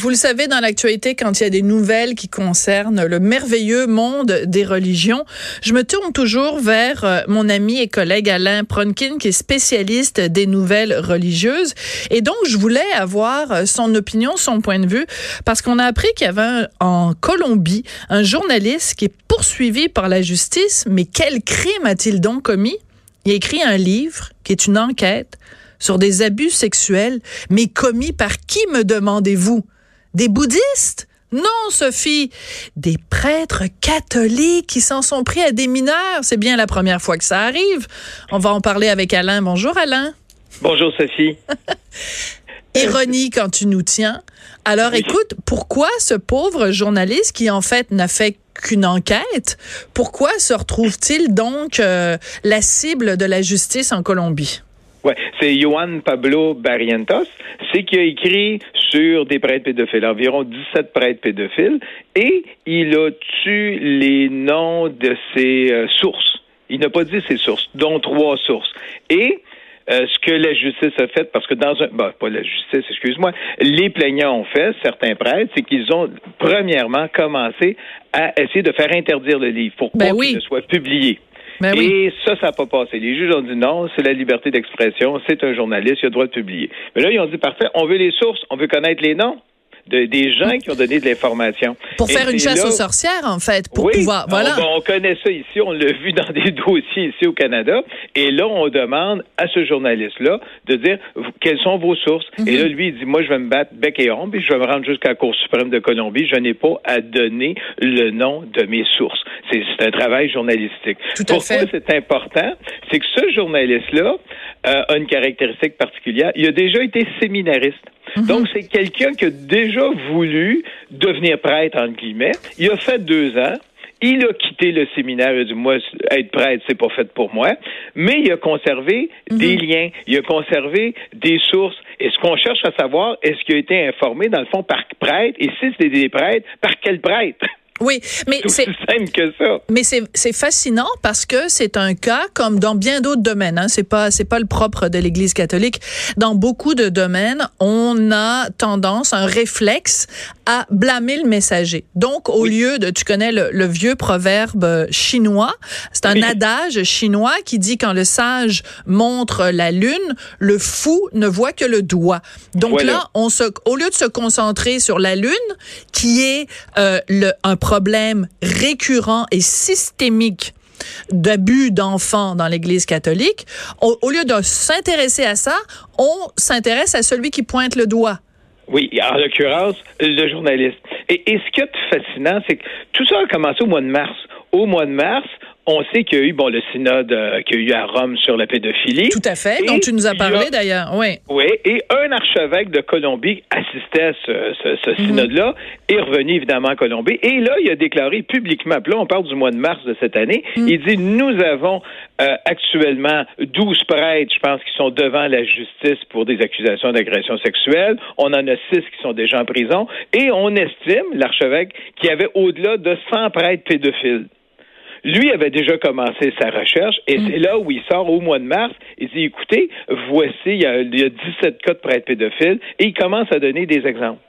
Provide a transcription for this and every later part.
Vous le savez, dans l'actualité, quand il y a des nouvelles qui concernent le merveilleux monde des religions, je me tourne toujours vers euh, mon ami et collègue Alain Pronkin, qui est spécialiste des nouvelles religieuses. Et donc, je voulais avoir euh, son opinion, son point de vue, parce qu'on a appris qu'il y avait en Colombie un journaliste qui est poursuivi par la justice. Mais quel crime a-t-il donc commis? Il a écrit un livre qui est une enquête sur des abus sexuels, mais commis par qui, me demandez-vous? Des bouddhistes? Non, Sophie, des prêtres catholiques qui s'en sont pris à des mineurs. C'est bien la première fois que ça arrive. On va en parler avec Alain. Bonjour, Alain. Bonjour, Sophie. Ironie quand tu nous tiens. Alors, écoute, pourquoi ce pauvre journaliste qui, en fait, n'a fait qu'une enquête, pourquoi se retrouve-t-il donc euh, la cible de la justice en Colombie? Ouais, c'est Juan Pablo Barrientos. C'est qui a écrit sur des prêtres pédophiles, environ 17 prêtres pédophiles, et il a tué les noms de ses euh, sources. Il n'a pas dit ses sources, dont trois sources. Et euh, ce que la justice a fait, parce que dans un, bah, pas la justice, excuse-moi, les plaignants ont fait, certains prêtres, c'est qu'ils ont premièrement commencé à essayer de faire interdire le livre pour ben qu'il ne soit publié. Ben et ça, ça n'a pas passé. Les juges ont dit non, c'est la liberté d'expression, c'est un journaliste, il a le droit de publier. Mais là, ils ont dit parfait, on veut les sources, on veut connaître les noms. De, des gens qui ont donné de l'information. Pour faire une chasse aux sorcières, en fait, pour oui, pouvoir. Voilà. On, on, connaît ça ici, on l'a vu dans des dossiers ici au Canada. Et là, on demande à ce journaliste-là de dire quelles sont vos sources. Mm -hmm. Et là, lui, il dit Moi, je vais me battre bec et ombre, puis je vais me rendre jusqu'à la Cour suprême de Colombie. Je n'ai pas à donner le nom de mes sources. C'est un travail journalistique. Tout Pourquoi c'est important? C'est que ce journaliste-là euh, a une caractéristique particulière. Il a déjà été séminariste. Mm -hmm. Donc, c'est quelqu'un qui a déjà voulu devenir prêtre, entre guillemets. Il a fait deux ans. Il a quitté le séminaire. Il a dit, moi, être prêtre, c'est pas fait pour moi. Mais il a conservé mm -hmm. des liens. Il a conservé des sources. Et ce qu'on cherche à savoir, est-ce qu'il a été informé, dans le fond, par prêtre? Et si c'était des prêtres, par quel prêtre? Oui, mais c'est simple que ça. Mais c'est fascinant parce que c'est un cas comme dans bien d'autres domaines. Hein, c'est pas c'est pas le propre de l'Église catholique. Dans beaucoup de domaines, on a tendance, un réflexe à blâmer le messager. Donc, au oui. lieu de, tu connais le, le vieux proverbe chinois, c'est un oui. adage chinois qui dit quand le sage montre la lune, le fou ne voit que le doigt. Donc voilà. là, on se, au lieu de se concentrer sur la lune, qui est euh, le un problème récurrent et systémique d'abus d'enfants dans l'Église catholique, au, lieu de s'intéresser à ça, on s'intéresse à celui qui pointe le doigt. Oui, en l'occurrence, le journaliste. Et, et ce qui est fascinant, c'est que tout ça a commencé au mois de mars. Au mois de mars, on sait qu'il y a eu bon le synode euh, qu'il y a eu à Rome sur la pédophilie. Tout à fait, dont tu nous as parlé a, d'ailleurs, oui. Oui, et un archevêque de Colombie assistait à ce, ce, ce mm-hmm. synode-là, est revenu évidemment à Colombie, et là, il a déclaré publiquement, puis là, on parle du mois de mars de cette année, mm. il dit, nous avons euh, actuellement 12 prêtres, je pense, qui sont devant la justice pour des accusations d'agression sexuelle, on en a 6 qui sont déjà en prison, et on estime, l'archevêque, qu'il y avait au-delà de 100 prêtres pédophiles. Lui avait déjà commencé sa recherche et mm. c'est là où il sort au mois de mars. Il dit, écoutez, voici, il y a, il y a 17 cas de prêtres pédophiles et il commence à donner des exemples.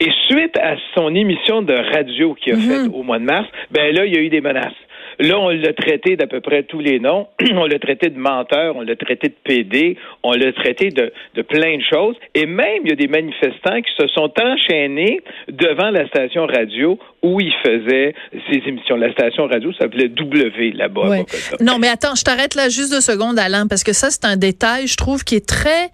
Et suite à son émission de radio qu'il a mm -hmm. faite au mois de mars, ben là, il y a eu des menaces. Là, on l'a traité d'à peu près tous les noms. on l'a traité de menteur, on l'a traité de PD, on l'a traité de, de plein de choses. Et même, il y a des manifestants qui se sont enchaînés devant la station radio où il faisait ses émissions. La station radio s'appelait W là-bas. Ouais. Non, mais attends, je t'arrête là juste deux secondes, Alain, parce que ça, c'est un détail, je trouve, qui est très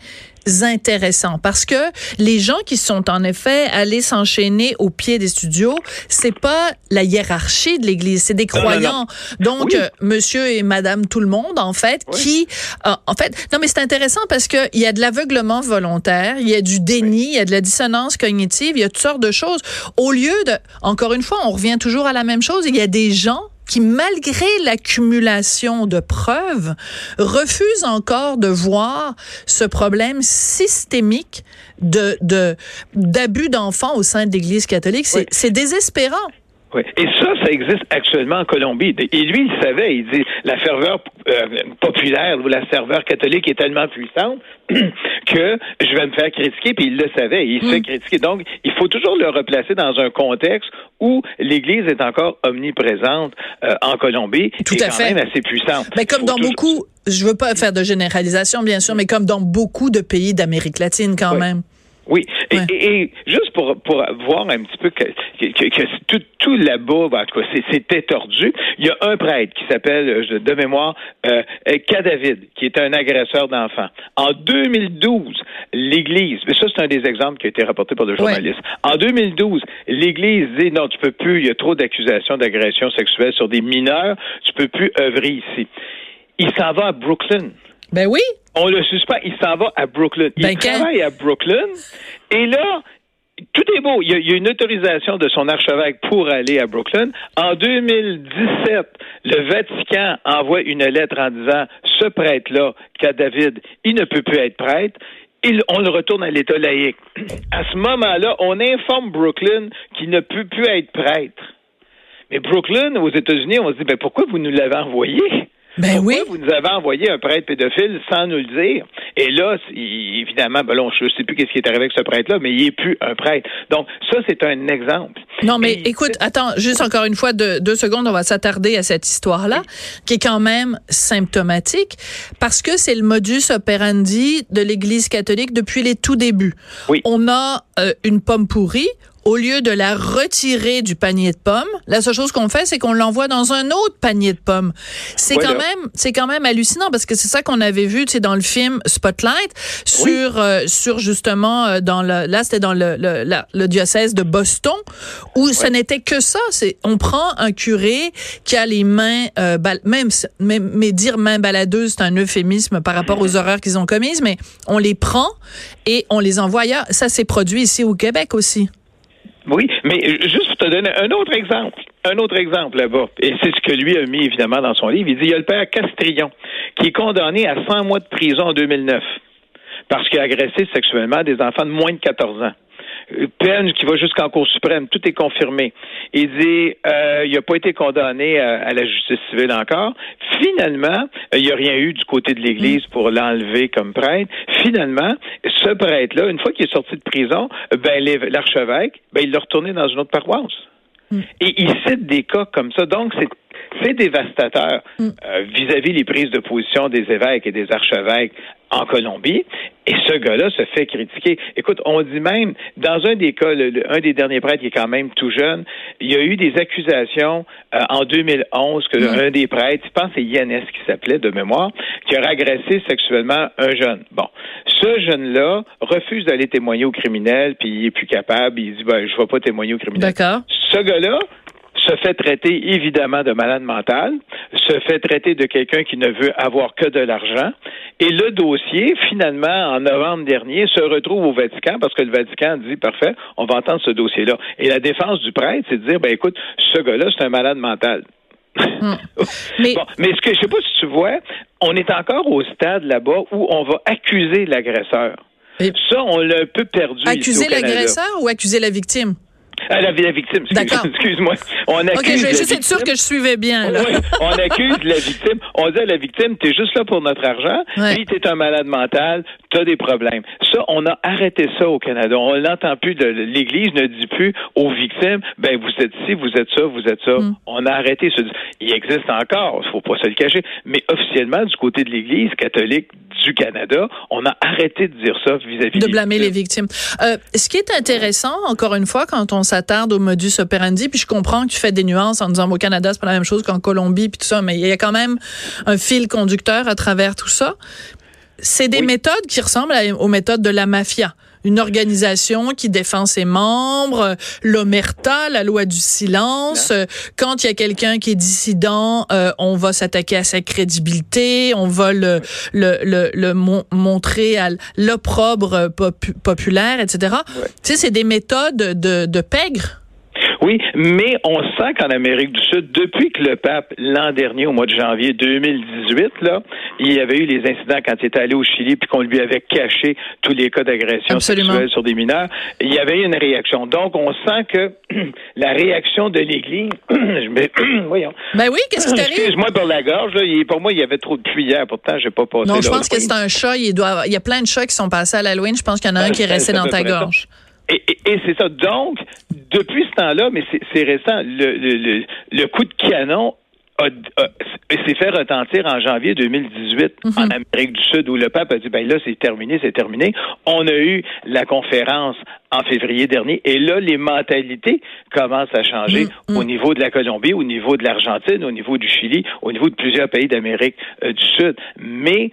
intéressant. Parce que les gens qui sont en effet allés s'enchaîner au pied des studios, c'est pas la hiérarchie de l'Église, c'est des croyants. Donc, euh, monsieur et madame tout le monde, en fait, qui, euh, en fait, non, mais c'est intéressant parce que il y a de l'aveuglement volontaire, il y a du déni, il y a de la dissonance cognitive, il y a toutes sortes de choses. Au lieu de, encore une fois, on revient toujours à la même chose, il y a des gens qui, malgré l'accumulation de preuves, refusent encore de voir ce problème systémique de d'abus d'enfants au sein de l'Église catholique. C'est désespérant. Oui. Et ça, ça existe actuellement en Colombie. Et lui, il savait, il dit, la ferveur euh, populaire ou la ferveur catholique est tellement puissante que je vais me faire critiquer, puis il le savait, il se fait mm. critiquer. Donc, il faut toujours le replacer dans un contexte où l'Église est encore omniprésente euh, en Colombie Tout et à quand fait. même assez puissante. Mais comme dans beaucoup, je veux pas faire de généralisation, bien sûr, mais comme dans beaucoup de pays d'Amérique latine quand même. Oui, et, juste pour, pour voir un petit peu que, que, tout, tout là-bas, ben, en tout cas, c'était tordu, il y a un prêtre qui s'appelle, euh, de mémoire, euh, Cadavid, qui est un agresseur d'enfants. En 2012, l'Église, mais ça c'est un des exemples qui a été rapporté par le journaliste, en 2012, l'Église dit non, tu peux plus, il y a trop d'accusations d'agression sexuelle sur des mineurs, tu peux plus œuvrer ici. Il s'en va à Brooklyn. Ben oui. On le suspend, il s'en va à Brooklyn. Il ben, travaille à Brooklyn. Et là, tout est beau. Il y, a, une autorisation de son archevêque pour aller à Brooklyn. En 2017, le Vatican envoie une lettre en disant ce prêtre-là, qu'a David, il ne peut plus être prêtre. Il, on le retourne à l'État laïque. À ce moment-là, on informe Brooklyn qu'il ne peut plus être prêtre. Mais Brooklyn, aux États-Unis, on se dit, ben pourquoi vous nous l'avez envoyé? Ben oui. Vous nous avez envoyé un prêtre pédophile sans nous le dire? Et là, évidemment, ben là, je ne sais plus qu'est-ce qui est arrivé avec ce prêtre-là, mais il n'est plus un prêtre. Donc, ça, c'est un exemple. Non, mais écoute, attends, juste encore une fois, deux, deux secondes, on va s'attarder à cette histoire-là, qui est quand même symptomatique, parce que c'est le modus operandi de l'Église catholique depuis les tout débuts. Oui. On a euh, une pomme pourrie, au lieu de la retirer du panier de pommes, la seule chose qu'on fait, c'est qu'on l'envoie dans un autre panier de pommes. C'est quand même, c'est quand même hallucinant parce que c'est ça qu'on avait vu, tu sais, dans le film Spotlight sur, euh, sur justement euh, dans le, là c'était dans le, le, le, diocèse de Boston où ce n'était que ça. C'est, on prend un curé qui a les mains, euh, même, même, mais dire mains baladeuses, c'est un euphémisme par rapport aux horreurs qu'ils ont commises, mais on les prend et on les envoie ailleurs. Ça s'est produit ici au Québec aussi. Oui, mais juste pour te donner un autre exemple, un autre exemple là-bas, et c'est ce que lui a mis évidemment dans son livre, il dit il y a le père Castrillon qui est condamné à 100 mois de prison en 2009 parce qu'il a agressé sexuellement des enfants de moins de 14 ans peine qui va jusqu'en Cour suprême, tout est confirmé. Il dit euh, il n'a pas été condamné à, la justice civile encore. Finalement, il n'y a rien eu du côté de l'Église pour l'enlever comme prêtre. Finalement, ce prêtre-là, une fois qu'il est sorti de prison, ben l'archevêque, ben il l'a retourné dans une autre paroisse. Mm. Et il cite des cas comme ça. Donc, c'est c'est dévastateur mm. euh, vis-à-vis les prises de position des évêques et des archevêques en Colombie. Et ce gars-là se fait critiquer. Écoute, on dit même, dans un des cas, un des derniers prêtres qui est quand même tout jeune, il y a eu des accusations euh, en 2011 que un des prêtres, je pense que c'est Yannis qui s'appelait de mémoire, qui aurait agressé sexuellement un jeune. Bon, ce jeune-là refuse d'aller témoigner au criminel, puis il est plus capable, il dit, ben, je ne vais pas témoigner au criminel. D'accord. Ce gars-là, se fait traiter évidemment de malade mental, se fait traiter de quelqu'un qui ne veut avoir que de l'argent. Et le dossier, finalement, en novembre dernier, se retrouve au Vatican parce que le Vatican dit, parfait, on va entendre ce dossier-là. Et la défense du prêtre, c'est de dire, ben écoute, ce gars-là, c'est un malade mental. Hmm. mais... mais ce que je sais pas si tu vois, on est encore au stade là-bas où on va accuser l'agresseur. Ça, on l'a un peu perdu. Accuser l'agresseur ou accuser la victime? La, la victime, excuse-moi. on accuse OK, je vais juste être sûr que je suivais bien. Là. on accuse la victime. On dit à la victime, t'es juste là pour notre argent, puis t'es un malade mental, t'as des problèmes. Ça, on a arrêté ça au Canada. On l'entend plus. De, L'Église ne dit plus aux victimes, ben vous êtes ci, vous êtes ça, vous êtes ça. Mm. On a arrêté ça. Il existe encore, il faut pas se le cacher, mais officiellement, du côté de l'Église catholique du Canada, on a arrêté de dire ça vis-à-vis de blâmer les victimes. Euh, ce qui est intéressant, encore une fois, quand on s'attarde au modus operandi, puis je comprends que tu fais des nuances en disant au Canada c'est pas la même chose qu'en Colombie puis tout ça, mais il y a quand même un fil conducteur à travers tout ça. C'est des méthodes qui ressemblent aux méthodes de la mafia une organisation qui défend ses membres, l'omerta, la loi du silence. Quand il y a quelqu'un qui est dissident, euh, on va s'attaquer à sa crédibilité, on va le, le, le, le montrer à l'opprobre populaire, etc. Tu sais, c'est des méthodes de, de pègre. Oui, mais on sent qu'en Amérique du Sud, depuis que le pape, l'an dernier, au mois de janvier 2018, là, il y avait eu les incidents quand il était allé au Chili, puis qu'on lui avait caché tous les cas d'agression sexuelle sur des mineurs, il y avait eu une réaction. Donc, on sent que la réaction de l'Église, voyons. Ben oui, qu'est-ce qui t'arrive? Excuse-moi pour la gorge, là, pour moi, il y avait trop de cuillères, pourtant, j'ai pas passé. Non, je pense que c'est un chat, il, doit, il y a plein de chats qui sont passés à l'Halloween, je pense qu'il y en a un ben, qui est resté dans ta gorge. Et, et, c'est ça. Donc, depuis ce temps-là, mais c'est récent, le, le, le, coup de canon s'est fait retentir en janvier 2018 mhm. en Amérique du Sud où le pape a dit ben là c'est terminé, c'est terminé. On a eu la conférence en février dernier et là les mentalités commencent à changer mhm. au niveau de la Colombie, au niveau de l'Argentine, au niveau du Chili, au niveau de plusieurs pays d'Amérique euh, du Sud. Mais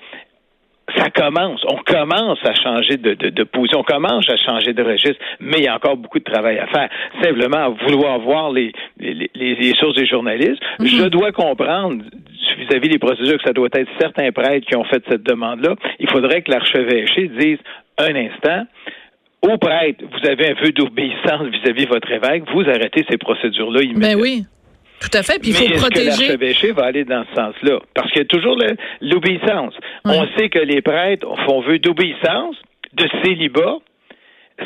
ça commence. On commence à changer de, de, de, position, on commence à changer de registre, mais il y a encore beaucoup de travail à faire. Simplement, vouloir voir les, les, les, sources des journalistes, mhm. je dois comprendre vis-à-vis des procédures que ça doit être certains prêtres qui ont fait cette demande-là. Il faudrait que l'archevêché dise un instant, aux prêtres, vous avez un peu d'obéissance vis-à-vis votre évêque, vous arrêtez ces procédures-là ben immédiatement. Mais oui. Tout à fait. Puis il faut Mais protéger. Est-ce que l'archevêché va aller dans ce sens-là? Parce qu'il y a toujours l'obéissance. On sait que les prêtres font vœu d'obéissance, de célibat,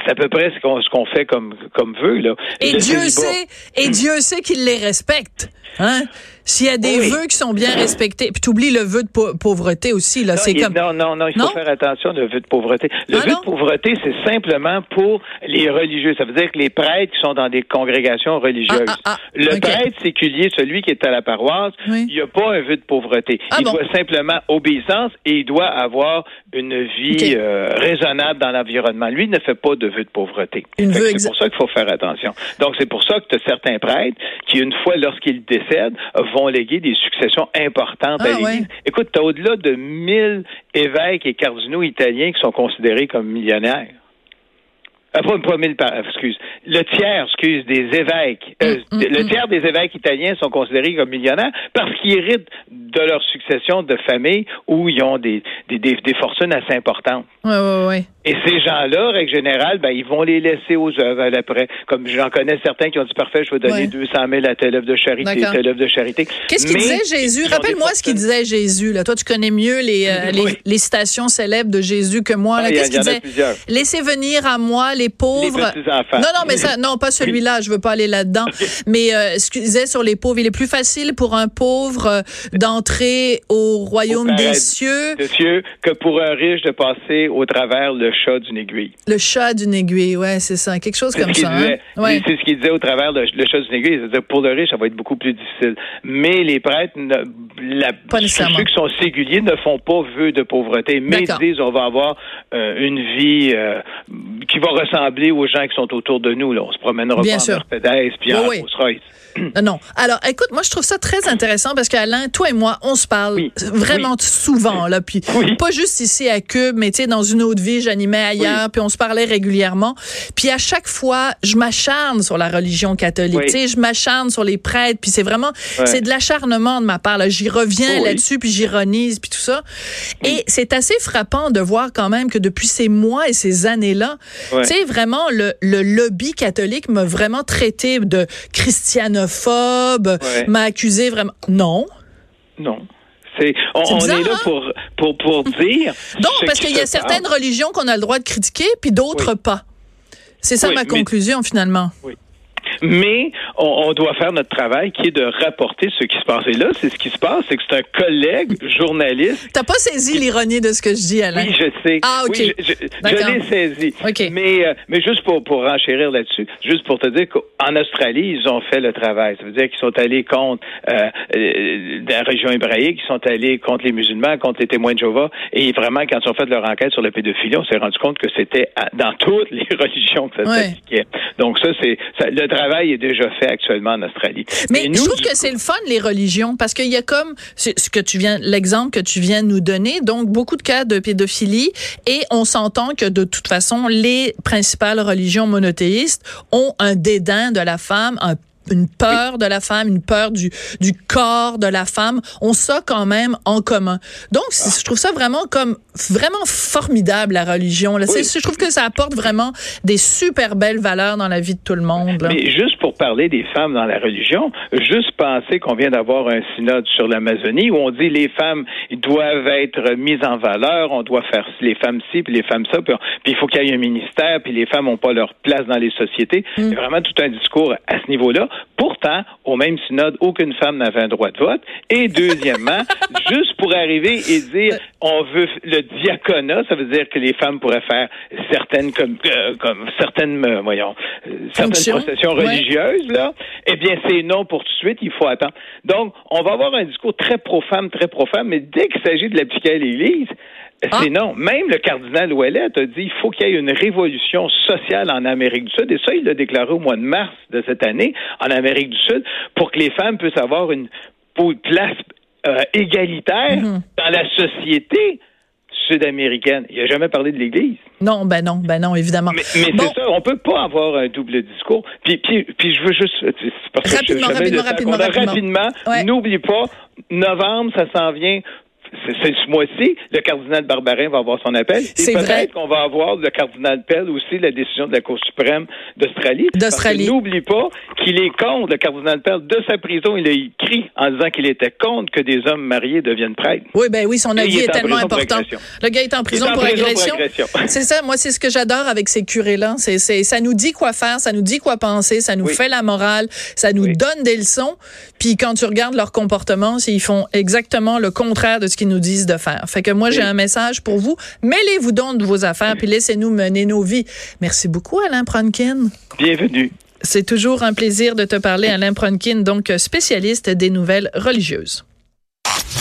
c'est à peu près ce qu'on qu'on fait comme comme vœu là. Et Dieu sait et Dieu sait qu'il les respecte. Hein? S'il y a des vœux qui sont bien respectés, puis tu oublies le vœu de pauvreté aussi là, c'est comme Non non non, il faut faire attention le vœu de pauvreté. Le ah, vœu de pauvreté, c'est simplement pour les religieux, ça veut dire que les prêtres qui sont dans des congrégations religieuses. Ah, ah, le prêtre séculier, celui qui est à la paroisse, il n'y a pas un vœu de pauvreté. il doit simplement obéissance et il doit avoir une vie euh, raisonnable dans l'environnement. Lui ne fait pas de de pauvreté. C'est pour ça qu'il faut faire attention. Donc c'est pour ça que tu as certains prêtres qui une fois lorsqu'ils décèdent vont léguer des successions importantes à ah, l'Église. Écoute, tu as au-delà de 1000 évêques et cardinaux italiens qui sont considérés comme millionnaires. Euh, pas, pas mille, excuse. Le tiers, excuse, des évêques, euh, mm, mm, le mm. tiers des évêques italiens sont considérés comme millionnaires parce qu'ils héritent de leur succession de familles où ils ont des, des, des, fortunes assez importantes. Oui, oui, oui. Et ces gens-là, règle générale, ben, ils vont les laisser aux œuvres après. Comme j'en connais certains qui ont dit, parfait, je vais donner 200 000 à telle œuvre de charité, telle œuvre de charité. Qu'est-ce qu'il disait Jésus? Rappelle-moi ce qu'il disait Jésus. Là. Toi, tu connais mieux les, euh, les, les, citations célèbres de Jésus que moi. Ah, Qu'est-ce qu'il disait? Laissez venir à moi les pauvres. Les petits-enfants. Non, non, mais ça, non, pas celui-là. Je veux pas aller là-dedans. Mais euh, ce qu'il disait sur les pauvres, il est plus facile pour un pauvre euh, d'entrer au royaume des cieux. cieux que pour un riche de passer au travers le chat d'une aiguille. Le chat d'une aiguille, ouais, c'est ça, quelque chose comme ça. Hein? C'est ce qu'il disait au travers le, le chat d'une aiguille. C'est-à-dire pour le riche, ça va être beaucoup plus difficile. Mais les prêtres, la, ceux qui sont séguliers ne font pas vœu de pauvreté, mais ils disent on va avoir euh, une vie euh, qui va ressembler aux gens qui sont autour de nous. Là. On se promènera pas en Mercedes puis en Rolls Royce. non. Alors, écoute, moi, je trouve ça très intéressant parce qu'Alain, toi et moi, on se parle vraiment souvent, là. Puis, pas juste ici à Cube, mais tu sais, dans une autre vie, j'animais ailleurs, puis on se parlait régulièrement. Puis, à chaque fois, je m'acharne sur la religion catholique. Tu sais, je m'acharne sur les prêtres, puis c'est vraiment, c'est de l'acharnement de ma part, là. J'y reviens là-dessus, puis j'ironise, puis tout ça. Et c'est assez frappant de voir quand même que depuis ces mois et ces années-là, tu sais, vraiment, le, le lobby catholique m'a vraiment traité de christiano m'a accusé vraiment. Non. Non. C'est, on, est là hein? pour, pour, pour dire. Donc, parce qu'il y a certaines religions qu'on a le droit de critiquer, puis d'autres pas. C'est ça ma conclusion, finalement. Oui mais on, doit faire notre travail qui est de rapporter ce qui se passe. Et là, c'est ce qui se passe, c'est que c'est un collègue journaliste. T'as pas saisi l'ironie de ce que je dis, Alain? Oui, je sais. Ah, OK. Oui, je, l'ai saisi. OK. Mais, euh, mais juste pour, pour renchérir là-dessus, juste pour te dire qu'en Australie, ils ont fait le travail. Ça veut dire qu'ils sont allés contre euh, euh, la région hébraïque, ils sont allés contre les musulmans, contre les témoins de Jéhovah. Et vraiment, quand ils ont fait leur enquête sur la pédophilie, on s'est rendu compte que c'était dans toutes les religions que ça s'appliquait. Donc ça, c'est le travail travail est déjà fait actuellement en Australie. Mais, je trouve que c'est le fun les religions parce qu'il y a comme ce que tu viens l'exemple que tu viens de nous donner donc beaucoup de cas de pédophilie et on s'entend que de toute façon les principales religions monothéistes ont un dédain de la femme, un une peur de la femme, une peur du, du corps de la femme, ont ça quand même en commun. Donc, je trouve ça vraiment comme vraiment formidable la religion. Là. Je trouve que ça apporte vraiment des super belles valeurs dans la vie de tout le monde. Mais juste pour parler des femmes dans la religion, juste penser qu'on vient d'avoir un synode sur l'Amazonie où on dit les femmes doivent être mises en valeur, on doit faire les femmes ci puis les femmes ça, puis, il faut qu'il y ait un ministère, puis les femmes n'ont pas leur place dans les sociétés. Mm. Il y a vraiment tout un discours à ce niveau-là. Pourtant, au même synode, aucune femme n'avait un droit de vote. Et deuxièmement, juste pour arriver et dire on veut le diaconat, ça veut dire que les femmes pourraient faire certaines comme, euh, comme certaines euh, voyons euh, certaines processions religieuses là. Eh bien, c'est non pour tout de suite. Il faut attendre. Donc, on va avoir un discours très pro-femme, très pro-femme, mais dès qu'il s'agit de l'appliquer à l'Église. C'est non. Même le cardinal Ouellet a dit qu'il faut qu'il y ait une révolution sociale en Amérique du Sud. Et ça, il l'a déclaré au mois de mars de cette année en Amérique du Sud pour que les femmes puissent avoir une place euh, égalitaire mhm. dans la société sud-américaine. Il n'a jamais parlé de l'Église. Non, ben non, ben non, évidemment. Mais, c'est ça, on peut pas avoir un double discours. Puis, puis, puis je veux juste... rapidement, rapidement, rapidement, rapidement, N'oublie pas, novembre, ça s'en vient c'est ce mois-ci, le cardinal Barbarin va avoir son appel. Et peut-être qu'on va avoir le cardinal Pell aussi la décision de la Cour suprême d'Australie. D'Australie. N'oublie pas qu'il est contre, le cardinal Pell, de sa prison, il a écrit en disant qu'il était contre que des hommes mariés deviennent prêtres. Oui, ben oui, son avis est, tellement important. Le gars est en prison, pour, agression. C'est ça, moi, c'est ce que j'adore avec ces curés-là. C'est, ça nous dit quoi faire, ça nous dit quoi penser, ça nous fait la morale, ça nous donne des leçons. Puis quand tu regardes leur comportement, ils font exactement le contraire de ce qu'ils nous disent de faire. Fait que moi, j'ai un message pour vous. Mêlez-vous donc de vos affaires, puis laissez-nous mener nos vies. Merci beaucoup, Alain Pronkin. Bienvenue. C'est toujours un plaisir de te parler, Alain Pronkin, donc spécialiste des nouvelles religieuses.